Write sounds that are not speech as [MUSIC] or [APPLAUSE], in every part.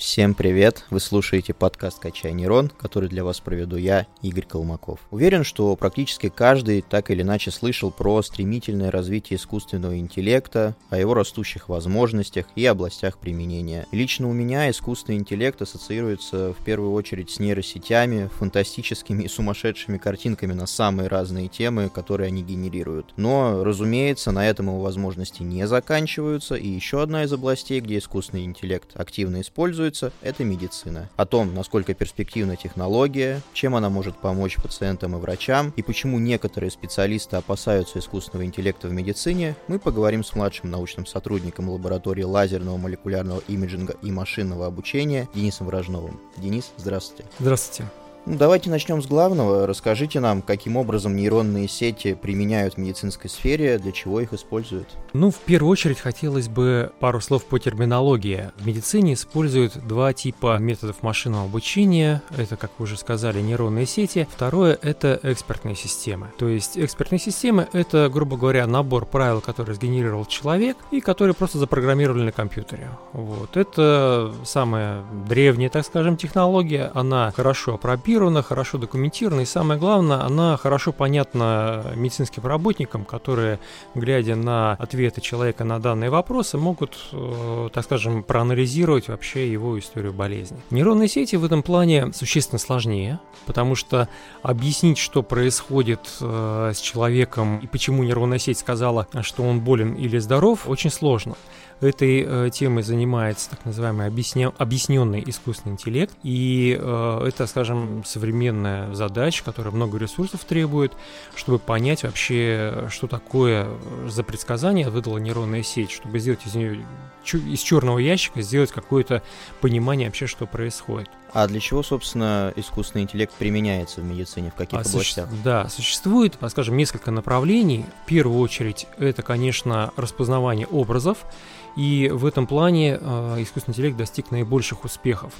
Всем привет! Вы слушаете подкаст «Качай нейрон», который для вас проведу я, Игорь Колмаков. Уверен, что практически каждый так или иначе слышал про стремительное развитие искусственного интеллекта, о его растущих возможностях и областях применения. Лично у меня искусственный интеллект ассоциируется в первую очередь с нейросетями, фантастическими и сумасшедшими картинками на самые разные темы, которые они генерируют. Но, разумеется, на этом его возможности не заканчиваются, и еще одна из областей, где искусственный интеллект активно используется, используется, это медицина. О том, насколько перспективна технология, чем она может помочь пациентам и врачам, и почему некоторые специалисты опасаются искусственного интеллекта в медицине, мы поговорим с младшим научным сотрудником лаборатории лазерного молекулярного имиджинга и машинного обучения Денисом Вражновым. Денис, здравствуйте. Здравствуйте. Ну, давайте начнем с главного. Расскажите нам, каким образом нейронные сети применяют в медицинской сфере, для чего их используют. Ну, в первую очередь хотелось бы пару слов по терминологии. В медицине используют два типа методов машинного обучения. Это, как вы уже сказали, нейронные сети. Второе — это экспертные системы. То есть экспертные системы — это, грубо говоря, набор правил, которые сгенерировал человек и которые просто запрограммировали на компьютере. Вот. Это самая древняя, так скажем, технология. Она хорошо опробирована скопирована, хорошо документирована и самое главное, она хорошо понятна медицинским работникам, которые, глядя на ответы человека на данные вопросы, могут, э, так скажем, проанализировать вообще его историю болезни. Нейронные сети в этом плане существенно сложнее, потому что объяснить, что происходит э, с человеком и почему нейронная сеть сказала, что он болен или здоров, очень сложно. Этой э, темой занимается так называемый объясня... объясненный искусственный интеллект. И э, это, скажем, современная задача, которая много ресурсов требует, чтобы понять вообще, что такое за предсказание выдала нейронная сеть, чтобы сделать из нее из черного ящика сделать какое-то понимание вообще, что происходит. А для чего, собственно, искусственный интеллект применяется в медицине, в каких а, областях? Суще... Да, существует, скажем, несколько направлений. В первую очередь, это, конечно, распознавание образов. И в этом плане э, искусственный интеллект достиг наибольших успехов.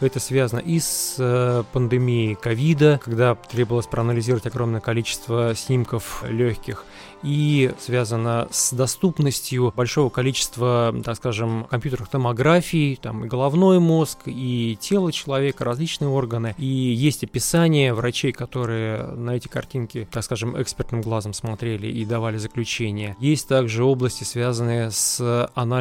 Это связано и с э, пандемией ковида, когда требовалось проанализировать огромное количество снимков легких, и связано с доступностью большого количества, так скажем, компьютерных томографий, там и головной мозг, и тело человека, различные органы. И есть описание врачей, которые на эти картинки, так скажем, экспертным глазом смотрели и давали заключение. Есть также области, связанные с анализом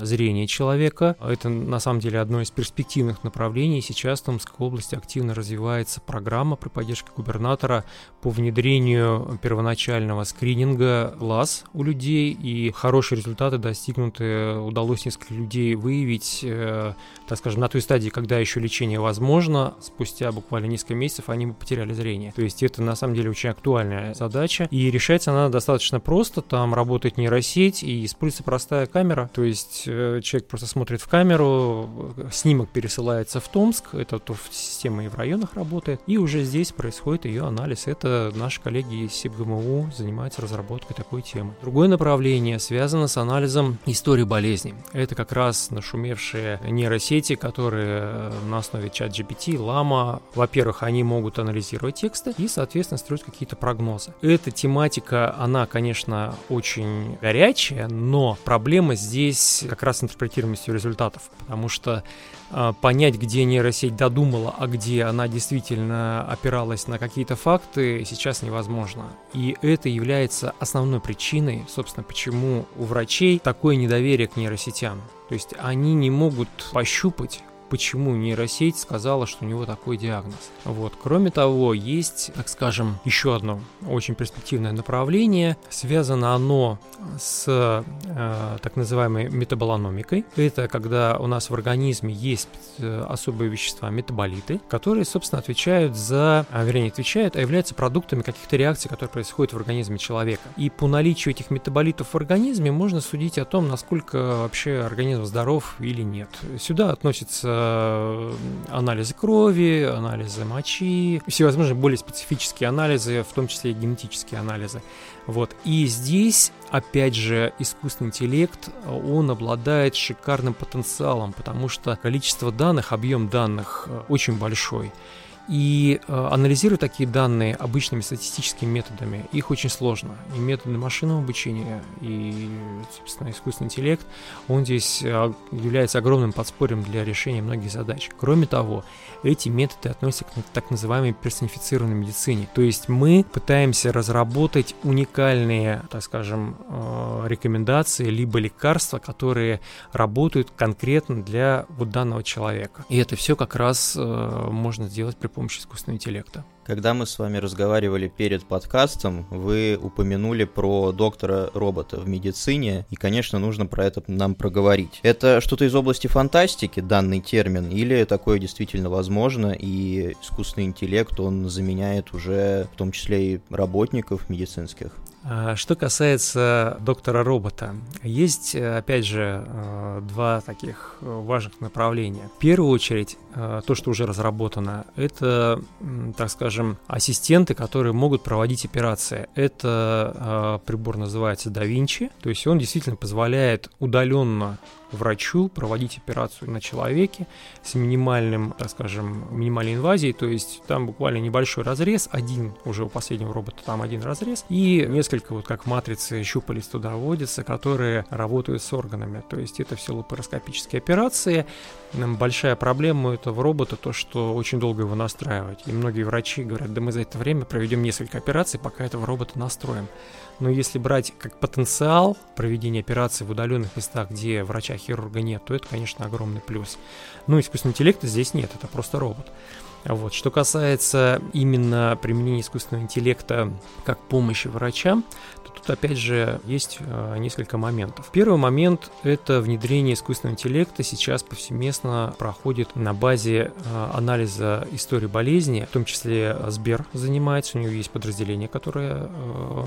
зрения человека. Это на самом деле одно из перспективных направлений сейчас в Томской области активно развивается программа при поддержке губернатора по внедрению первоначального скрининга глаз у людей, и хорошие результаты достигнуты. Удалось несколько людей выявить, э, так скажем, на той стадии, когда еще лечение возможно, спустя буквально несколько месяцев они потеряли зрение. То есть это на самом деле очень актуальная задача, и решается она достаточно просто, там работает нейросеть и используется простая камера, то есть э, человек просто смотрит в камеру, снимок пересылается в Томск, это то система и в районах работает, и уже здесь происходит ее анализ. Это наши коллеги из СИБГМУ занимаются разработкой такой темы. Другое направление связано с анализом истории болезни. Это как раз нашумевшие нейросети, которые э, на основе чат GPT, Лама, во-первых, они могут анализировать тексты и, соответственно, строить какие-то прогнозы. Эта тематика, она, конечно, очень горячая, но проблема здесь как раз интерпретируемостью результатов, потому что э, понять, где нейросеть додумала, а где она действительно опиралась на какие-то факты, сейчас невозможно. И это является основной причиной, собственно, почему у врачей такое недоверие к нейросетям. То есть они не могут пощупать почему нейросеть сказала, что у него такой диагноз. Вот. Кроме того, есть, так скажем, еще одно очень перспективное направление. Связано оно с э, так называемой метаболономикой. Это когда у нас в организме есть э, особые вещества, метаболиты, которые, собственно, отвечают за, а, вернее, отвечают, а являются продуктами каких-то реакций, которые происходят в организме человека. И по наличию этих метаболитов в организме можно судить о том, насколько вообще организм здоров или нет. Сюда относится Э, анализы крови, анализы мочи, всевозможные более специфические анализы, в том числе и генетические анализы. Вот. И здесь, опять же, искусственный интеллект, он обладает шикарным потенциалом, потому что количество данных, объем данных э, очень большой. И э, такие данные обычными статистическими методами, их очень сложно. И методы машинного обучения, и, собственно, искусственный интеллект, он здесь э, является огромным подспорьем для решения многих задач. Кроме того, эти методы относятся к так называемой персонифицированной медицине. То есть мы пытаемся разработать уникальные, так скажем, э, рекомендации, либо лекарства, которые работают конкретно для вот данного человека. И это все как раз э, можно сделать при помощи искусственного интеллекта. Когда мы с вами разговаривали перед подкастом, вы упомянули про доктора-робота в медицине, и, конечно, нужно про это нам проговорить. Это что-то из области фантастики, данный термин, или такое действительно возможно, и искусственный интеллект, он заменяет уже в том числе и работников медицинских? А, что касается доктора робота, есть, опять же, э, два таких важных направления. В первую очередь, то, что уже разработано, это, так скажем, ассистенты, которые могут проводить операции. Это э, прибор называется Da Vinci, то есть он действительно позволяет удаленно врачу проводить операцию на человеке с минимальным, так скажем, минимальной инвазией, то есть там буквально небольшой разрез, один уже у последнего робота там один разрез, и несколько вот как матрицы щупалец туда вводятся, которые работают с органами, то есть это все лапароскопические операции. Большая проблема у этого робота то, что очень долго его настраивать, и многие врачи говорят, да мы за это время проведем несколько операций, пока этого робота настроим. Но если брать как потенциал проведения операции в удаленных местах, где врача-хирурга нет, то это, конечно, огромный плюс. Но искусственного интеллекта здесь нет, это просто робот. Вот. Что касается именно применения искусственного интеллекта как помощи врачам, то тут опять же есть э, несколько моментов. Первый момент – это внедрение искусственного интеллекта сейчас повсеместно проходит на базе э, анализа истории болезни, в том числе Сбер занимается, у него есть подразделение, которое э,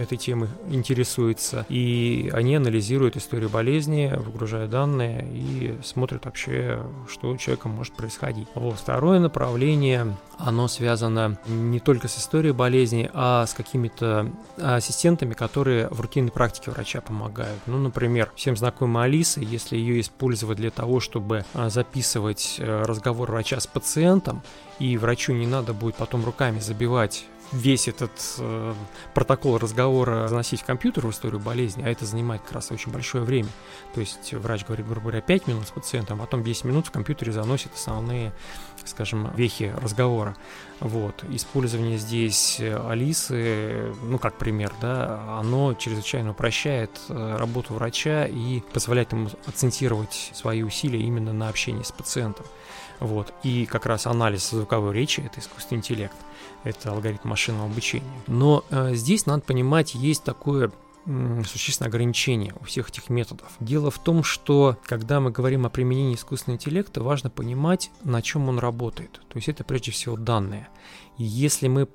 этой темой интересуется, и они анализируют историю болезни, выгружают данные и смотрят вообще, что у человека может происходить. Вот. Второе направление направление, оно связано не только с историей болезни, а с какими-то ассистентами, которые в рутинной практике врача помогают. Ну, например, всем знакомая Алиса, если ее использовать для того, чтобы а, записывать э, разговор врача с пациентом, и врачу не надо будет потом руками забивать весь этот э, протокол разговора заносить в компьютер в историю болезни, а это занимает как раз очень большое время. То есть врач говорит, грубо говоря, 5 минут с пациентом, а потом 10 минут в компьютере заносит основные, скажем, вехи разговора. Вот. Использование здесь Алисы, ну, как пример, да, оно чрезвычайно упрощает э, работу врача и позволяет ему акцентировать свои усилия именно на общении с пациентом. Вот. И как раз анализ звуковой речи – это искусственный интеллект это алгоритм машинного обучения. Но э, здесь надо понимать, есть такое существенное ограничение у всех этих методов. Дело в том, что когда мы говорим о применении искусственного интеллекта, важно понимать, на чем он работает. То есть это прежде всего данные. Если мы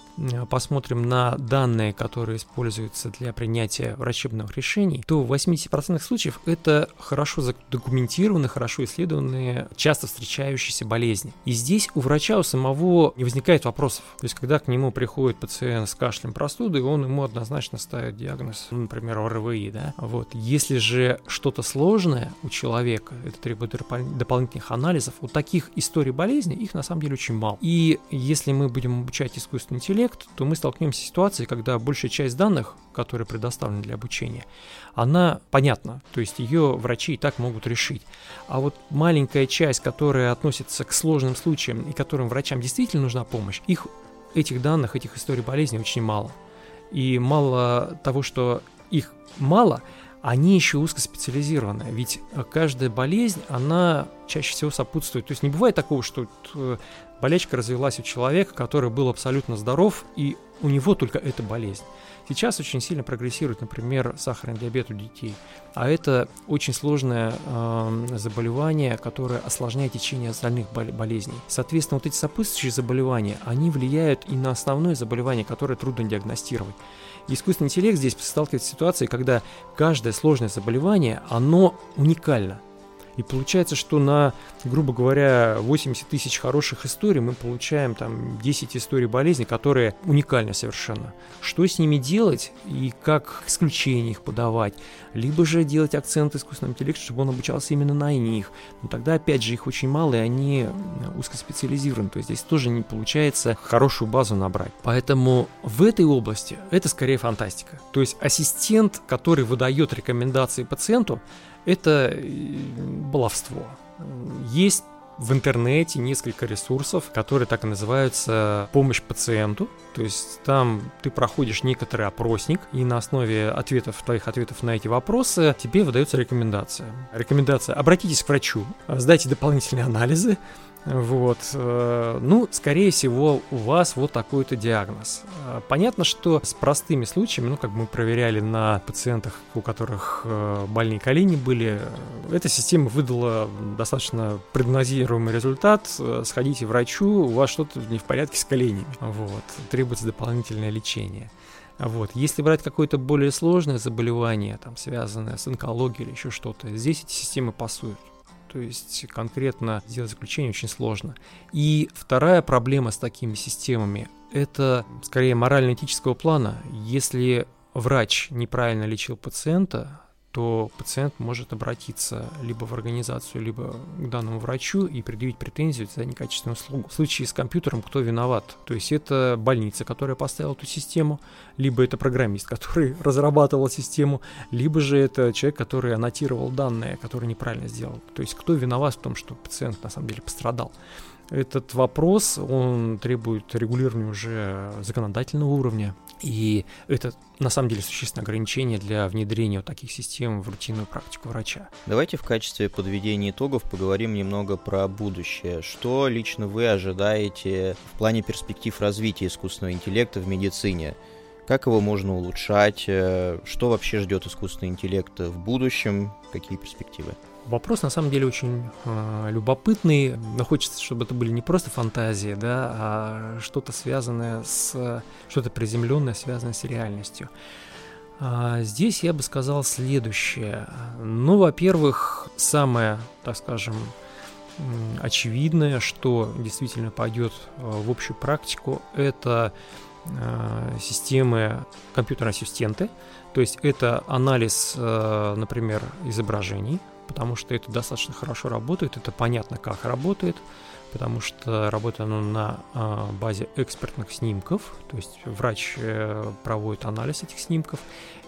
посмотрим на данные, которые используются для принятия врачебных решений, то в 80% случаев это хорошо задокументированные, хорошо исследованные, часто встречающиеся болезни. И здесь у врача у самого не возникает вопросов. То есть, когда к нему приходит пациент с кашлем простудой, он ему однозначно ставит диагноз, ну, например, ОРВИ, да. Вот. Если же что-то сложное у человека, это требует дополнительных анализов, у таких историй болезни их на самом деле очень мало. И если мы будем обучать искусственный интеллект, то мы столкнемся с ситуацией, когда большая часть данных, которые предоставлены для обучения, она понятна, то есть ее врачи и так могут решить. А вот маленькая часть, которая относится к сложным случаям и которым врачам действительно нужна помощь, их этих данных, этих историй болезни очень мало. И мало того, что их мало, они еще узкоспециализированы. Ведь каждая болезнь, она чаще всего сопутствует. То есть не бывает такого, что э, болячка развилась у человека, который был абсолютно здоров, и у него только эта болезнь. Сейчас очень сильно прогрессирует, например, сахарный диабет у детей. А это очень сложное э, заболевание, которое осложняет течение остальных болезней. Соответственно, вот эти сопутствующие заболевания, они влияют и на основное заболевание, которое трудно диагностировать. Искусственный интеллект здесь сталкивается с ситуацией, когда каждое сложное заболевание, оно уникально – И получается, что на, грубо говоря, 80 тысяч хороших историй мы получаем там 10 историй болезни, которые уникальны совершенно. Что с ними делать и как исключение их подавать? Либо же делать акцент искусственного интеллекта, чтобы он обучался именно на них. Но тогда, опять же, их очень мало, и они узкоспециализированы. То есть здесь тоже не получается хорошую базу набрать. Поэтому в этой области это скорее фантастика. То есть ассистент, который выдает рекомендации пациенту, это э, баловство. Есть в интернете несколько ресурсов, которые так и называются «Помощь пациенту». То есть там ты проходишь некоторый опросник, и на основе ответов, твоих ответов на эти вопросы тебе выдается рекомендация. Рекомендация «Обратитесь к врачу, сдайте дополнительные анализы, вот. Э, ну, скорее всего, у вас вот такой-то диагноз. Э, понятно, что с простыми случаями, ну, как мы проверяли на пациентах, у которых э, больные колени были, эта система выдала достаточно прогнозируемый результат. Сходите к врачу, у вас что-то не в порядке с коленями. Вот. Требуется дополнительное лечение. Вот. Если брать какое-то более сложное заболевание, там, связанное с онкологией или еще что-то, здесь эти системы пасуют. То есть конкретно сделать заключение очень сложно. И вторая проблема с такими системами – это скорее морально-этического плана. Если врач неправильно лечил пациента, то пациент может обратиться либо в организацию, либо к данному врачу и предъявить претензию за некачественную услугу. В случае с компьютером кто виноват? То есть это больница, которая поставила эту систему, либо это программист, который [LAUGHS] разрабатывал систему, либо же это человек, который аннотировал данные, который неправильно сделал. То есть кто виноват в том, что пациент на самом деле пострадал? Этот вопрос, он требует регулирования уже законодательного уровня, и это на самом деле существенное ограничение для внедрения вот таких систем в рутинную практику врача. Давайте в качестве подведения итогов поговорим немного про будущее. Что лично вы ожидаете в плане перспектив развития искусственного интеллекта в медицине? Как его можно улучшать? Что вообще ждет искусственный интеллект в будущем? Какие перспективы? Вопрос на самом деле очень э, любопытный, но хочется, чтобы это были не просто фантазии, да, а что-то связанное с, что-то приземленное, связанное с реальностью. А здесь я бы сказал следующее. Ну, во-первых, самое, так скажем, очевидное, что действительно пойдет э, в общую практику, это э, системы компьютер-ассистенты, то есть это анализ, э, например, изображений, потому что это достаточно хорошо работает, это понятно, как работает, потому что работает оно на а, базе экспертных снимков, то есть врач э, проводит анализ этих снимков,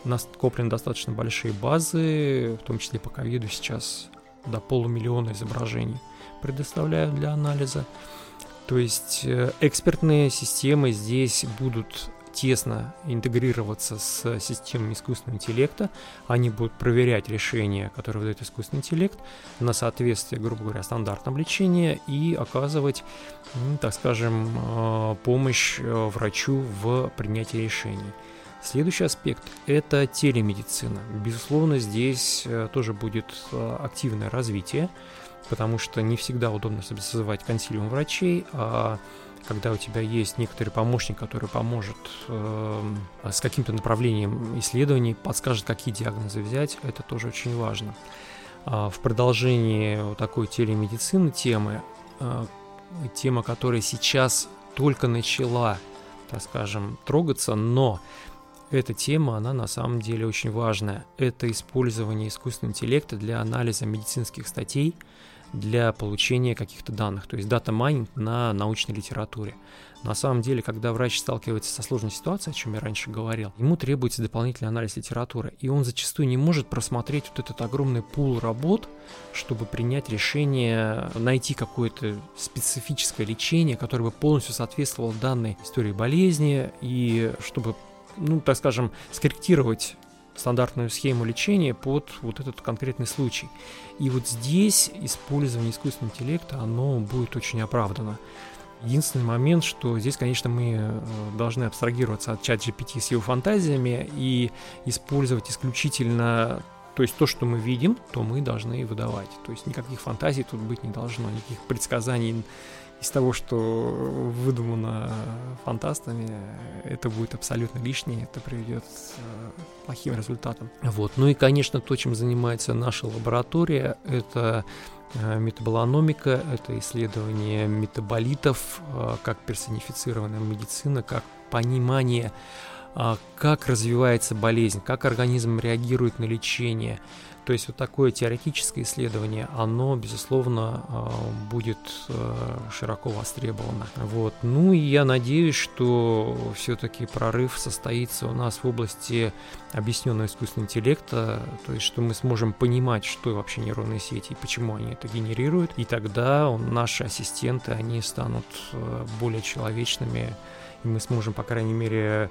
нас коплены достаточно большие базы, в том числе по ковиду сейчас до полумиллиона изображений предоставляют для анализа. То есть э, экспертные системы здесь будут тесно интегрироваться с системами искусственного интеллекта. Они будут проверять решения, которые выдает искусственный интеллект, на соответствие, грубо говоря, стандартам лечения и оказывать, так скажем, э, помощь э, врачу в принятии решений. Следующий аспект – это телемедицина. Безусловно, здесь э, тоже будет активное развитие, потому что не всегда удобно созывать консилиум врачей, а когда у тебя есть некоторый помощник, который поможет э, с каким-то направлением исследований, подскажет, какие диагнозы взять, это тоже очень важно. А в продолжении вот такой телемедицины темы, э, тема, которая сейчас только начала, так скажем, трогаться, но эта тема, она на самом деле очень важная. Это использование искусственного интеллекта для анализа медицинских статей, для получения каких-то данных, то есть data mining на научной литературе. На самом деле, когда врач сталкивается со сложной ситуацией, о чем я раньше говорил, ему требуется дополнительный анализ литературы, и он зачастую не может просмотреть вот этот огромный пул работ, чтобы принять решение, найти какое-то специфическое лечение, которое бы полностью соответствовало данной истории болезни, и чтобы ну, так скажем, скорректировать стандартную схему лечения под вот этот конкретный случай. И вот здесь использование искусственного интеллекта, оно будет очень оправдано. Единственный момент, что здесь, конечно, мы э, должны абстрагироваться от чат GPT с его фантазиями и использовать исключительно то есть то, что мы видим, то мы должны выдавать. То есть никаких фантазий тут быть не должно, никаких предсказаний из того, что выдумано фантастами, это будет абсолютно лишнее, это приведет к плохим результатам. Вот. Ну и, конечно, то, чем занимается наша лаборатория, это метаболономика, это исследование метаболитов, как персонифицированная медицина, как понимание как развивается болезнь, как организм реагирует на лечение. То есть вот такое теоретическое исследование, оно, безусловно, а, будет а, широко востребовано. Вот. Ну и я надеюсь, что все-таки прорыв состоится у нас в области объясненного искусственного интеллекта, то есть что мы сможем понимать, что вообще нейронные сети и почему они это генерируют, и тогда наши ассистенты, они станут более человечными, и мы сможем, по крайней мере,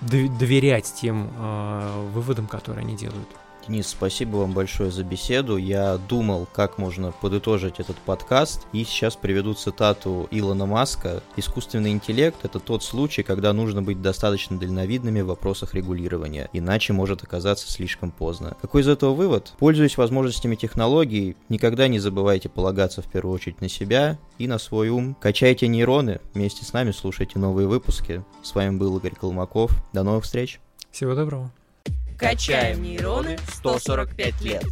доверять тем э, выводам, которые они делают. Денис, спасибо вам большое за беседу. Я думал, как можно подытожить этот подкаст, и сейчас приведу цитату Илона Маска. «Искусственный интеллект — это тот случай, когда нужно быть достаточно дальновидными в вопросах регулирования, иначе может оказаться слишком поздно». Какой из этого вывод? Пользуясь возможностями технологий, никогда не забывайте полагаться в первую очередь на себя и на свой ум. Качайте нейроны, вместе с нами слушайте новые выпуски. С вами был Игорь Колмаков. До новых встреч. Всего доброго. Качаем нейроны 145 лет.